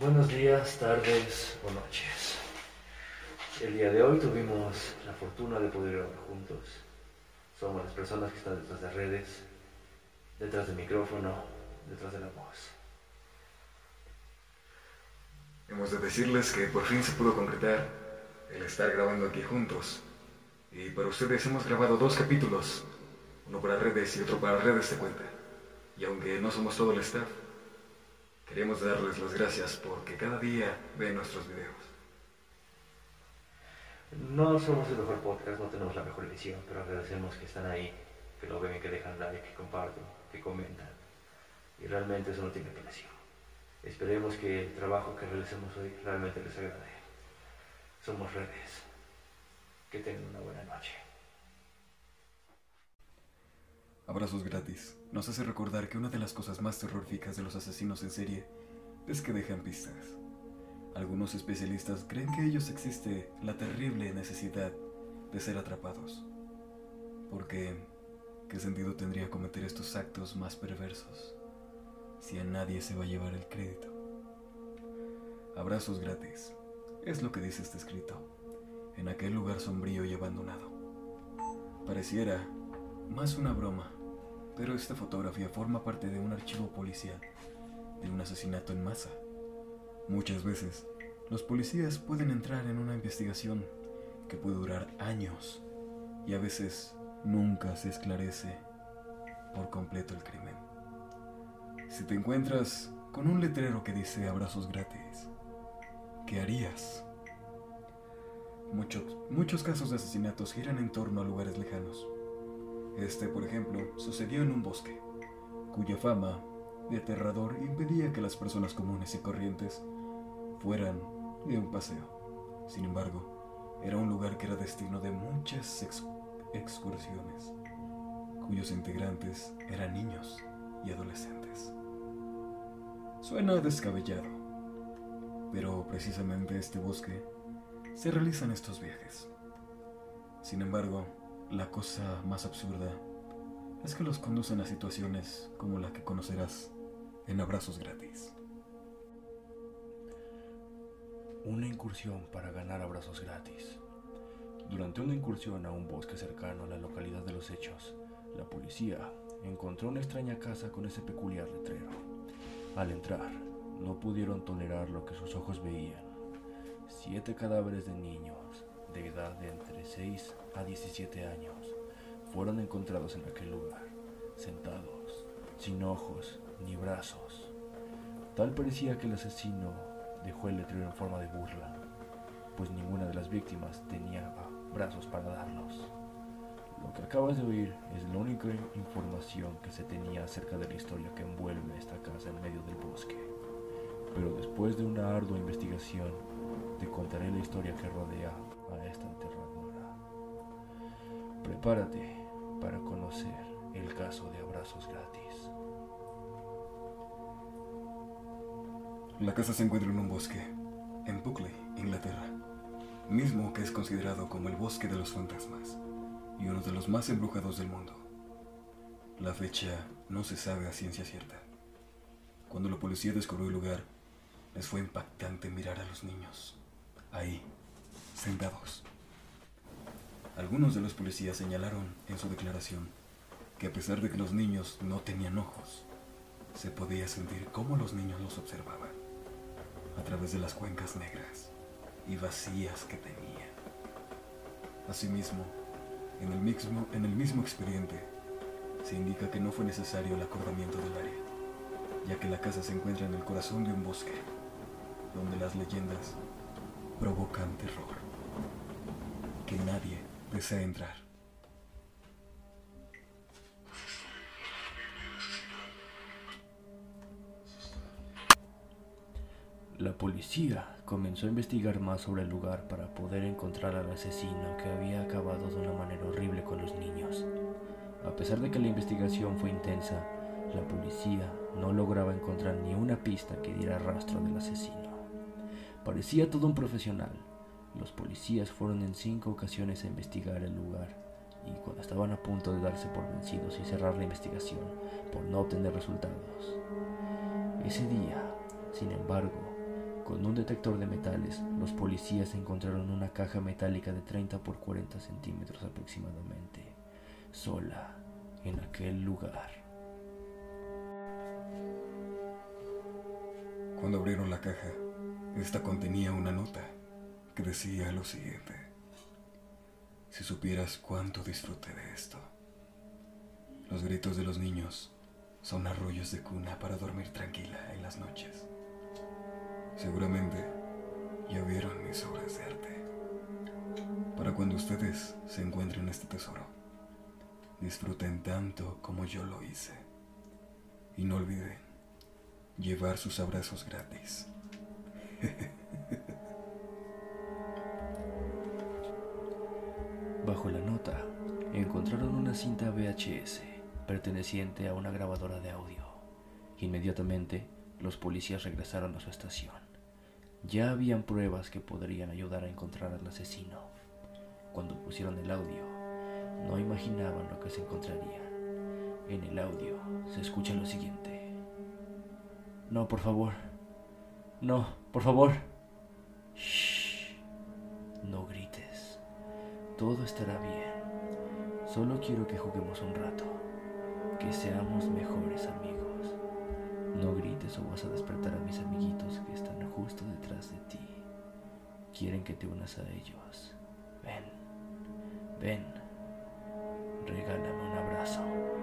Buenos días, tardes o noches. El día de hoy tuvimos la fortuna de poder grabar juntos. Somos las personas que están detrás de redes, detrás del micrófono, detrás de la voz. Hemos de decirles que por fin se pudo concretar el estar grabando aquí juntos. Y para ustedes hemos grabado dos capítulos, uno para redes y otro para redes de cuenta. Y aunque no somos todo el staff, queremos darles las gracias porque cada día ven nuestros videos. No somos el mejor podcast, no tenemos la mejor edición, pero agradecemos que están ahí, que lo ven, que dejan like, que comparten, que comentan. Y realmente eso no tiene precio. Esperemos que el trabajo que realicemos hoy realmente les agrade. Somos redes. Que tengan una buena noche. Abrazos gratis nos hace recordar que una de las cosas más terroríficas de los asesinos en serie es que dejan pistas. Algunos especialistas creen que ellos existe la terrible necesidad de ser atrapados. Porque, ¿qué sentido tendría cometer estos actos más perversos si a nadie se va a llevar el crédito? Abrazos gratis, es lo que dice este escrito, en aquel lugar sombrío y abandonado. Pareciera más una broma, pero esta fotografía forma parte de un archivo policial de un asesinato en masa. Muchas veces, los policías pueden entrar en una investigación que puede durar años y a veces nunca se esclarece por completo el crimen. Si te encuentras con un letrero que dice abrazos gratis, ¿qué harías? Muchos, muchos casos de asesinatos giran en torno a lugares lejanos. Este, por ejemplo, sucedió en un bosque, cuya fama de aterrador impedía que las personas comunes y corrientes fueran de un paseo. Sin embargo, era un lugar que era destino de muchas excursiones, cuyos integrantes eran niños y adolescentes. Suena descabellado, pero precisamente este bosque se realizan estos viajes. Sin embargo, la cosa más absurda es que los conducen a situaciones como la que conocerás en abrazos gratis. Una incursión para ganar abrazos gratis. Durante una incursión a un bosque cercano a la localidad de los hechos, la policía encontró una extraña casa con ese peculiar letrero. Al entrar, no pudieron tolerar lo que sus ojos veían. Siete cadáveres de niños de edad de entre 6 a 17 años fueron encontrados en aquel lugar, sentados, sin ojos ni brazos. Tal parecía que el asesino dejó el letrero en forma de burla, pues ninguna de las víctimas tenía brazos para darlos. Lo que acabas de oír es la única información que se tenía acerca de la historia que envuelve esta casa en medio del bosque. Pero después de una ardua investigación, te contaré la historia que rodea a esta. Prepárate para conocer el caso de abrazos gratis. La casa se encuentra en un bosque, en Buckley, Inglaterra, mismo que es considerado como el bosque de los fantasmas y uno de los más embrujados del mundo. La fecha no se sabe a ciencia cierta. Cuando la policía descubrió el lugar, les fue impactante mirar a los niños, ahí, sentados. Algunos de los policías señalaron en su declaración que a pesar de que los niños no tenían ojos, se podía sentir cómo los niños los observaban a través de las cuencas negras y vacías que tenía. Asimismo, en el mismo, en el mismo expediente, se indica que no fue necesario el acordamiento del área, ya que la casa se encuentra en el corazón de un bosque, donde las leyendas provocan terror, que nadie desea entrar. La policía comenzó a investigar más sobre el lugar para poder encontrar al asesino que había acabado de una manera horrible con los niños. A pesar de que la investigación fue intensa, la policía no lograba encontrar ni una pista que diera rastro del asesino. Parecía todo un profesional. Los policías fueron en cinco ocasiones a investigar el lugar y cuando estaban a punto de darse por vencidos y cerrar la investigación por no obtener resultados. Ese día, sin embargo, Con un detector de metales, los policías encontraron una caja metálica de 30 por 40 centímetros aproximadamente, sola, en aquel lugar. Cuando abrieron la caja, esta contenía una nota que decía lo siguiente. Si supieras cuánto disfruté de esto. Los gritos de los niños son arroyos de cuna para dormir tranquila en las noches. Seguramente ya vieron mis obras de arte. Para cuando ustedes se encuentren este tesoro, disfruten tanto como yo lo hice. Y no olviden llevar sus abrazos gratis. Encontraron una cinta VHS perteneciente a una grabadora de audio. Inmediatamente, los policías regresaron a su estación. Ya habían pruebas que podrían ayudar a encontrar al asesino. Cuando pusieron el audio, no imaginaban lo que se encontraría. En el audio se escucha lo siguiente. No, por favor. No, por favor. Shh. Todo estará bien. Solo quiero que juguemos un rato. Que seamos mejores amigos. No grites o vas a despertar a mis amiguitos que están justo detrás de ti. Quieren que te unas a ellos. Ven, ven. Regálame un abrazo.